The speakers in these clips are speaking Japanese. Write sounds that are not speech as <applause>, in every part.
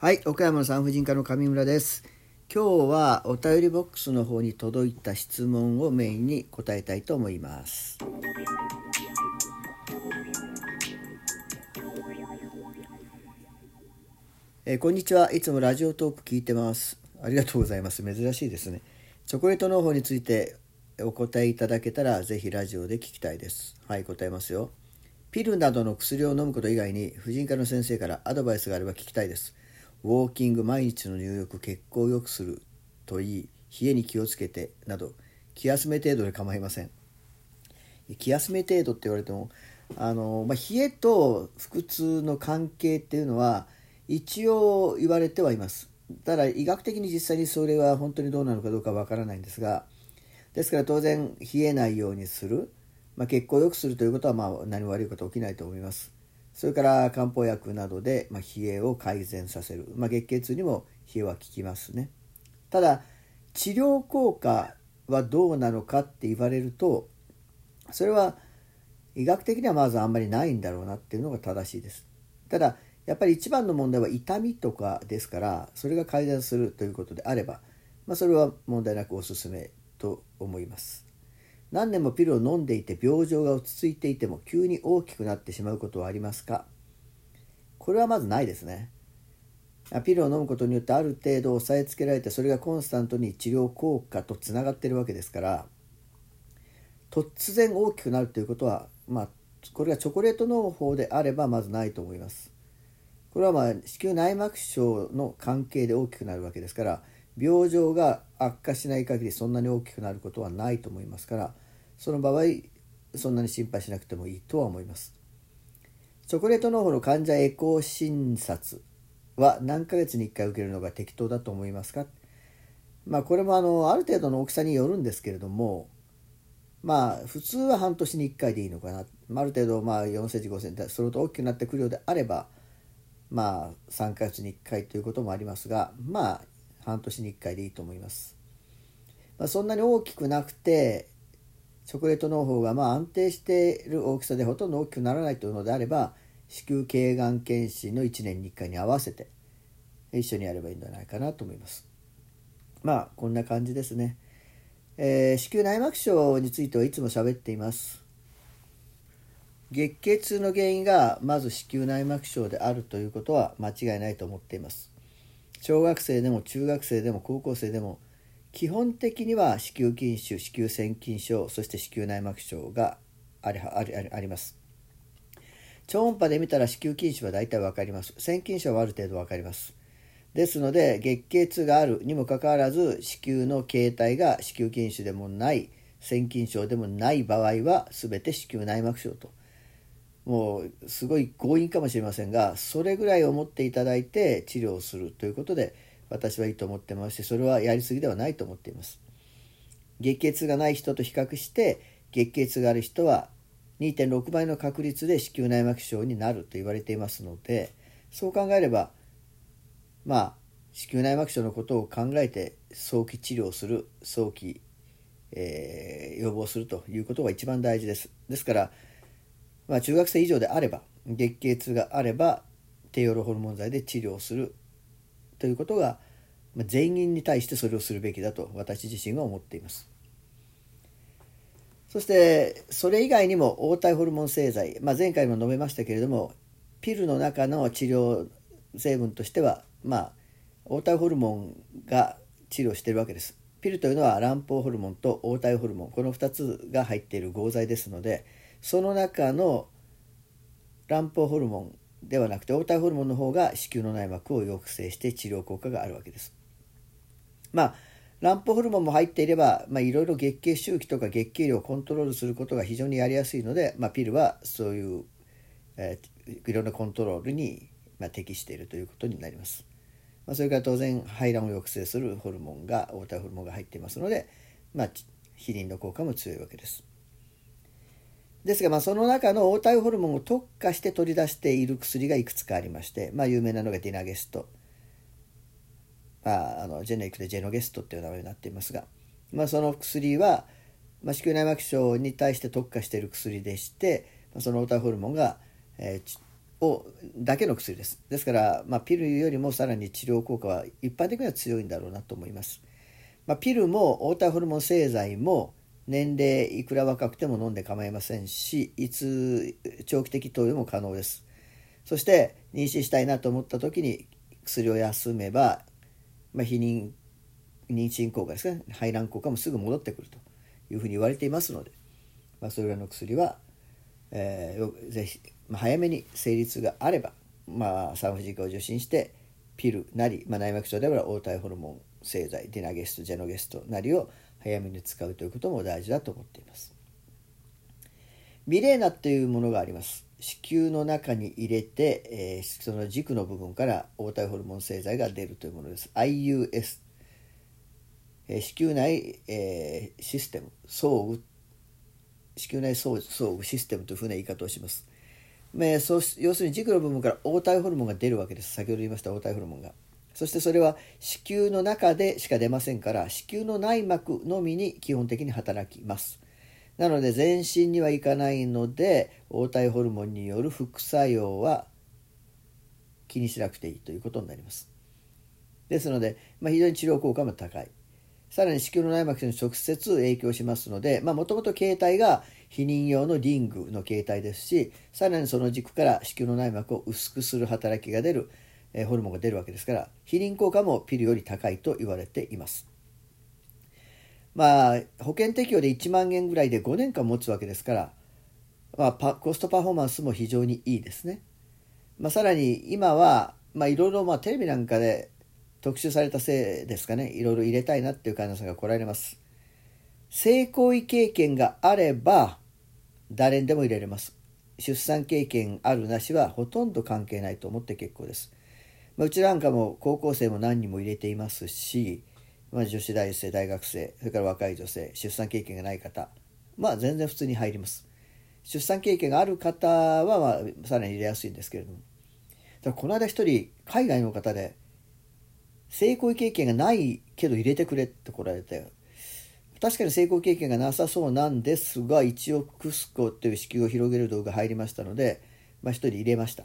はい、岡山の産婦人科の上村です。今日はお便りボックスの方に届いた質問をメインに答えたいと思います。えーこんにちは。いつもラジオトーク聞いてます。ありがとうございます。珍しいですね。チョコレート農法についてお答えいただけたらぜひラジオで聞きたいです。はい、答えますよ。ピルなどの薬を飲むこと以外に婦人科の先生からアドバイスがあれば聞きたいです。ウォーキング、毎日の入浴、血行を良くするといい、冷えに気をつけてなど、気休め程度で構いません。気休め程度って言われてもあの、まあ、冷えと腹痛の関係っていうのは一応言われてはいますただ医学的に実際にそれは本当にどうなのかどうかわからないんですがですから当然冷えないようにする、まあ、血行を良くするということはまあ何も悪いこと起きないと思いますそれから漢方薬などで、まあ、冷えを改善させる、まあ、月経痛にも冷えは効きますね。ただ治療効果はどうなのかって言われるとそれは医学的にはまずあんまりないんだろうなっていうのが正しいです。ただやっぱり一番の問題は痛みとかですからそれが改善するということであれば、まあ、それは問題なくおすすめと思います。何年もピルを飲んでいて病状が落ち着いていても急に大きくなってしまうことはありますか？これはまずないですねピルを飲むことによってある程度抑えつけられてそれがコンスタントに治療効果とつながってるわけですから突然大きくなるということは、まあ、これがチョコレート農法であればまずないと思います。これはまあ子宮内膜症の関係で大きくなるわけですから病状が悪化しない限りそんなに大きくなることはないと思いますからその場合そんなに心配しなくてもいいとは思います。チョコレート農法の患者エコー診察は何ヶ月に1回受けるのが適当だと思いますか？まあこれもあのある程度の大きさによるんですけれどもまあ普通は半年に1回でいいのかなある程度まあ4センチ5センチそれと大きくなってくるようであればまあ3ヶ月に1回ということもありますがまあ半年に1回でいいと思います、まあ、そんなに大きくなくてチョコレート農法がまあ安定している大きさでほとんど大きくならないというのであれば子宮頸がん検診の1年に1回に合わせて一緒にやればいいんじゃないかなと思います。まあこんな感じですね。えー子宮内膜症についてはいつも喋っています。月経痛の原因がまず子宮内膜症であるということは間違いないと思っています。小学生でも中学生でも高校生でも基本的には子宮筋腫子宮腺筋症そして子宮内膜症がありありあります。超音波で見たら子宮筋腫は大体分かります。腺筋症はある程度分かります。ですので月経痛があるにもかかわらず子宮の形態が子宮筋腫でもない腺筋症でもない場合は全て子宮内膜症と。もうすごい強引かもしれませんがそれぐらい思っていただいて治療するということで私はいいと思ってますしそれはやりすぎではないと思っています。月経痛がない人と比較して月経痛がある人は2.6倍の確率で子宮内膜症になると言われていますのでそう考えればまあ子宮内膜症のことを考えて早期治療する早期、えー予防するということが一番大事です。ですから、まあ、中学生以上であれば月経痛があれば低用量ホルモン剤で治療するということが、まあ、全員に対してそれをするべきだと私自身は思っています。そしてそれ以外にも黄体ホルモン製剤、まあ、前回も述べましたけれどもピルの中の治療成分としてはまあ黄体ホルモンが治療しているわけです。ピルというのは卵胞ホルモンと黄体ホルモンこの2つが入っている合剤ですのでその中の卵胞ホルモンではなくて黄体ホルモンの方が子宮の内膜を抑制して治療効果があるわけです。まあ卵胞ホルモンも入っていれば、ま、いろいろ月経周期とか月経量をコントロールすることが非常にやりやすいので、まあ、ピルはそういう、えいろんなコントロールに、まあ、適しているということになります、まあ、それから当然排卵を抑制するホルモンが黄体ホルモンが入っていますので、まあ、避妊の効果も強いわけです。ですが、まあ、その中の黄体ホルモンを特化して取り出している薬がいくつかありまして、まあ、有名なのがディナゲスト。まあ、あのジェネリックでジェノゲストっていう名前になっていますが、まあ、その薬は、まあ、子宮内膜症に対して特化している薬でして、まあ、その黄体ホルモンが、えーをだけの薬です。ですから、まあ、ピルよりもさらに治療効果は一般的には強いんだろうなと思います、まあ、ピルも黄体ホルモン製剤も年齢いくら若くても飲んで構いませんしいつ長期的投与も可能です。そして妊娠したいなと思った時に薬を休めば、まあ、避妊妊娠効果ですね。排卵効果もすぐ戻ってくるというふうに言われていますので、まあ、それらの薬は、えー、ぜひ、まあ、早めに成立があれば、まあ、産婦人科を受診してピルなり、まあ、内膜症であれば黄体ホルモン製剤ディナゲストジェノゲストなりを早めに使うということも大事だと思っています。ビレーナっていうものがあります。子宮の中に入れて、えー、その軸の部分から黄体ホルモン製剤が出るというものです。IUS、えー、子宮内、えー、システム装具子宮内装具システムというふうな言い方をします。えー、そう要するに軸の部分から黄体ホルモンが出るわけです。先ほど言いました黄体ホルモンが。そしてそれは子宮の中でしか出ませんから子宮の内膜のみに基本的に働きます。なので全身にはいかないので黄体ホルモンによる副作用は気にしなくていいということになります。ですので、まあ、非常に治療効果も高い。さらに子宮の内膜に直接影響しますのでもともと形態が避妊用のリングの形態ですしさらにその軸から子宮の内膜を薄くする働きが出る、えホルモンが出るわけですから避妊効果もピルより高いと言われています。まあ、保険適用で1万円ぐらいで5年間持つわけですから、まあ、パコストパフォーマンスも非常にいいですね。まあ、さらに今は、まあ、いろいろまあテレビなんかで特集されたせいですかねいろいろ入れたいなっていう患者さんが来られます。性行為経験があれば誰にでも入れれます。出産経験あるなしはほとんど関係ないと思って結構です。まあ、うちなんかも高校生も何人も入れていますし、まあ、女子大生大学生それから若い女性出産経験がない方まあ全然普通に入ります。出産経験がある方は、まあ、さらに入れやすいんですけれども。だこの間一人海外の方で性行為経験がないけど入れてくれって来られて確かに性行為経験がなさそうなんですが一応クスコっていう子宮を広げる動画入りましたので、まあ、1人入れました、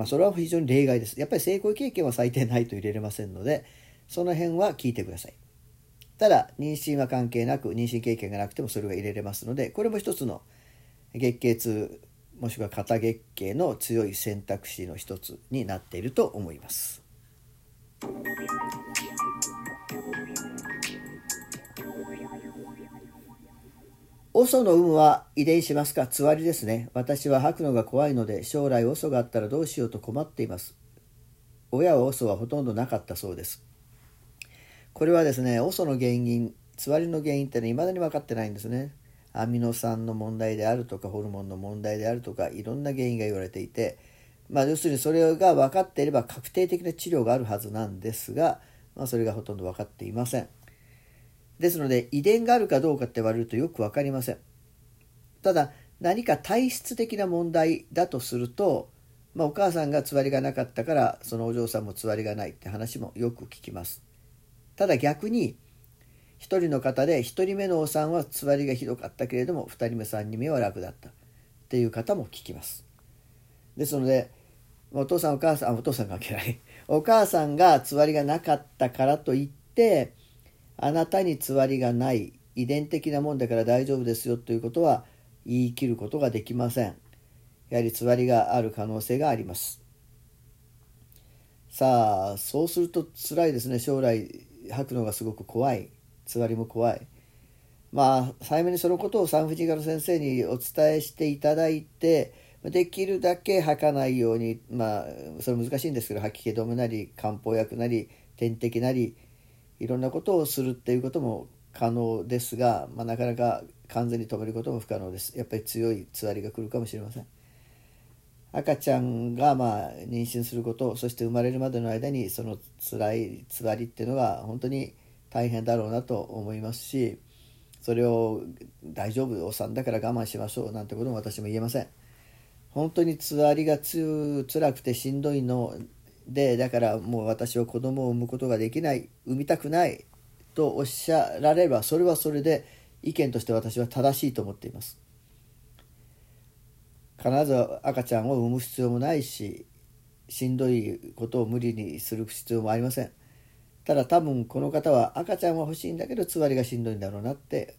まあ、それは非常に例外ですやっぱり成功経験は最低ないと入れれませんのでその辺は聞いてくださいただ妊娠は関係なく妊娠経験がなくてもそれが入れれますのでこれも一つの月経痛もしくは肩月経の強い選択肢の一つになっていると思います。オソの有無は遺伝しますか？つわりですね。私は吐くのが怖いので将来オソがあったらどうしようと困っています。親はオソはほとんどなかったそうです。これはですね、オソの原因、つわりの原因ってね、未だに分かってないんですね。アミノ酸の問題であるとか、ホルモンの問題であるとか、いろんな原因が言われていて、まあ、要するにそれが分かっていれば確定的な治療があるはずなんですが、まあ、それがほとんど分かっていません。ですので、遺伝があるかどうかって言われるとよく分かりません。ただ、何か体質的な問題だとすると、まあ、お母さんがつわりがなかったからそのお嬢さんもつわりがないって話もよく聞きます。ただ逆に1人の方で1人目のお産はつわりがひどかったけれども2人目3人目は楽だったっていう方も聞きますですのでお父さんお母さんお父さん関係ないお母さんがつわりがなかったからといってあなたにつわりがない遺伝的なもんだから大丈夫ですよということは言い切ることができません。やはりつわりがある可能性があります。さあそうすると辛いですね。将来吐くのがすごく怖い。つわりも怖い。まあ早めにそのことを産婦人科の先生にお伝えしていただいてできるだけ吐かないようにまあそれ難しいんですけど吐き気止めなり漢方薬なり点滴なりいろんなことをするっていうことも可能ですが、まあ、なかなか完全に止めることも不可能です。やっぱり強いつわりが来るかもしれません。赤ちゃんがまあ妊娠することそして生まれるまでの間にその辛いつわりっていうのが本当に大変だろうなと思いますしそれを大丈夫お産だから我慢しましょうなんてことも私も言えません。本当につわりがつ辛くてしんどいのでだからもう私は子供を産むことができない産みたくないとおっしゃられればそれはそれで意見として私は正しいと思っています。必ず赤ちゃんを産む必要もないししんどいことを無理にする必要もありません。ただ多分この方は赤ちゃんは欲しいんだけどつわりがしんどいんだろうなって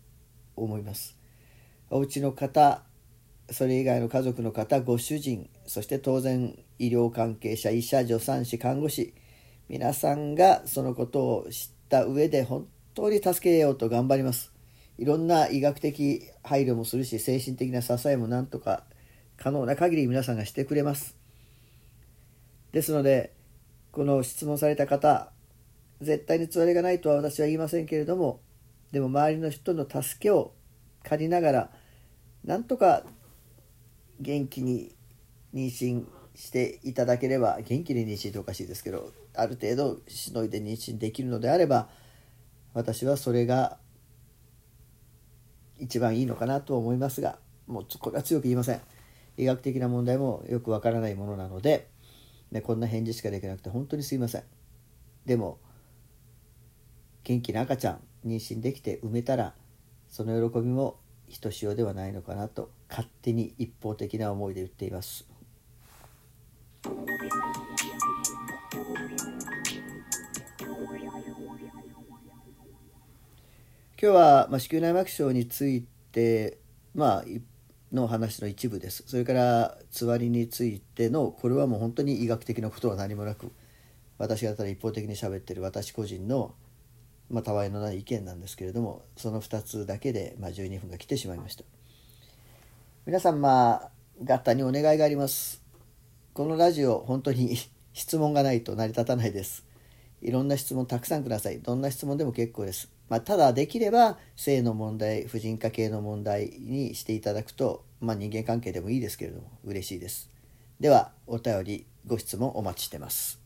思います。お家の方それ以外の家族の方ご主人そして当然医療関係者医者助産師看護師皆さんがそのことを知った上で本当に助けようと頑張ります。いろんな医学的配慮もするし精神的な支えもなんとか可能な限り皆さんがしてくれます。ですのでこの質問された方絶対につわりがないとは私は言いませんけれどもでも周りの人の助けを借りながらなんとか元気に妊娠していただければ元気に妊娠っておかしいですけどある程度しのいで妊娠できるのであれば私はそれが一番いいのかなと思いますがもうこれは強く言いません医学的な問題もよくわからないものなので、ね、こんな返事しかできなくて本当にすいませんでも元気な赤ちゃん妊娠できて産めたらその喜びもひとしおではないのかなと勝手に一方的な思いで言っています。今日は、まあ、子宮内膜症について、まあ、の話の一部です。それからつわりについてのこれはもう本当に医学的なことは何もなく私がただ一方的に喋ってる私個人のまあ、たわいのない。意見なんですけれどもその2つだけで、まあ、12分が来てしまいました皆さんまあ合体にお願いがありますこのラジオ本当に <laughs> 質問がないと成り立たないです。いろんな質問たくさんください。どんな質問でも結構です、まあ、ただできれば性の問題婦人科系の問題にしていただくと、まあ、人間関係でもいいですけれども嬉しいです。ではお便りご質問お待ちしてます。